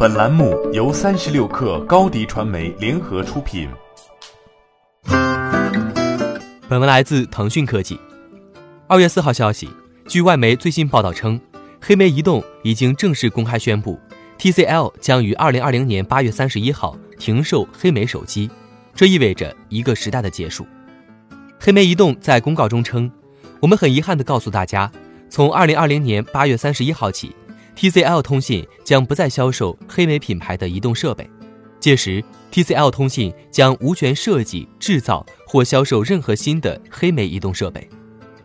本栏目由三十六克高低传媒联合出品。本文来自腾讯科技。二月四号消息，据外媒最新报道称，黑莓移动已经正式公开宣布，TCL 将于二零二零年八月三十一号停售黑莓手机，这意味着一个时代的结束。黑莓移动在公告中称：“我们很遗憾地告诉大家，从二零二零年八月三十一号起，TCL 通信将不再销售黑莓品牌的移动设备。届时，TCL 通信将无权设计、制造或销售任何新的黑莓移动设备。”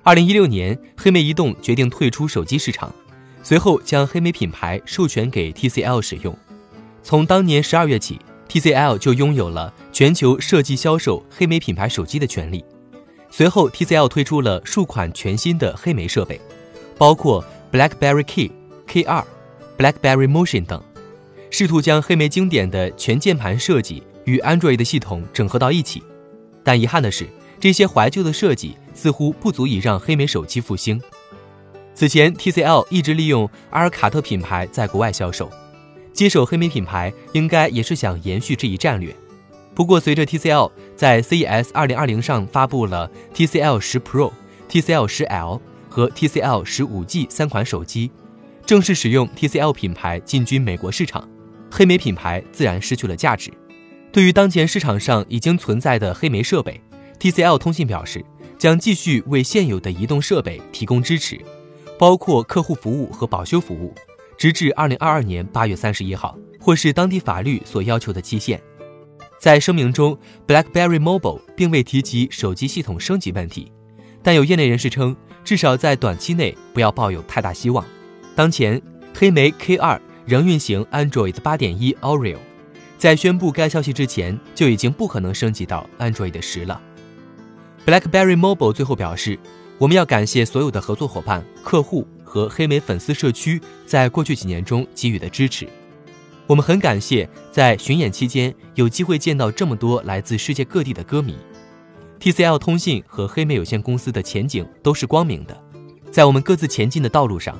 二零一六年，黑莓移动决定退出手机市场，随后将黑莓品牌授权给 TCL 使用。从当年十二月起，TCL 就拥有了全球设计、销售黑莓品牌手机的权利。随后，TCL 推出了数款全新的黑莓设备，包括 BlackBerry Key、K2、BlackBerry Motion 等，试图将黑莓经典的全键盘设计与 Android 的系统整合到一起。但遗憾的是，这些怀旧的设计似乎不足以让黑莓手机复兴。此前，TCL 一直利用阿尔卡特品牌在国外销售，接手黑莓品牌应该也是想延续这一战略。不过，随着 TCL 在 CES 2020上发布了 TCL 十 Pro、TCL 十 L 和 TCL 十五 G 三款手机，正式使用 TCL 品牌进军美国市场，黑莓品牌自然失去了价值。对于当前市场上已经存在的黑莓设备，TCL 通信表示将继续为现有的移动设备提供支持，包括客户服务和保修服务，直至2022年8月31号，或是当地法律所要求的期限。在声明中，BlackBerry Mobile 并未提及手机系统升级问题，但有业内人士称，至少在短期内不要抱有太大希望。当前，黑莓 K2 仍运行 Android 8.1 Oreo，在宣布该消息之前，就已经不可能升级到 Android 十了。BlackBerry Mobile 最后表示，我们要感谢所有的合作伙伴、客户和黑莓粉丝社区在过去几年中给予的支持。我们很感谢在巡演期间有机会见到这么多来自世界各地的歌迷。TCL 通信和黑莓有限公司的前景都是光明的，在我们各自前进的道路上，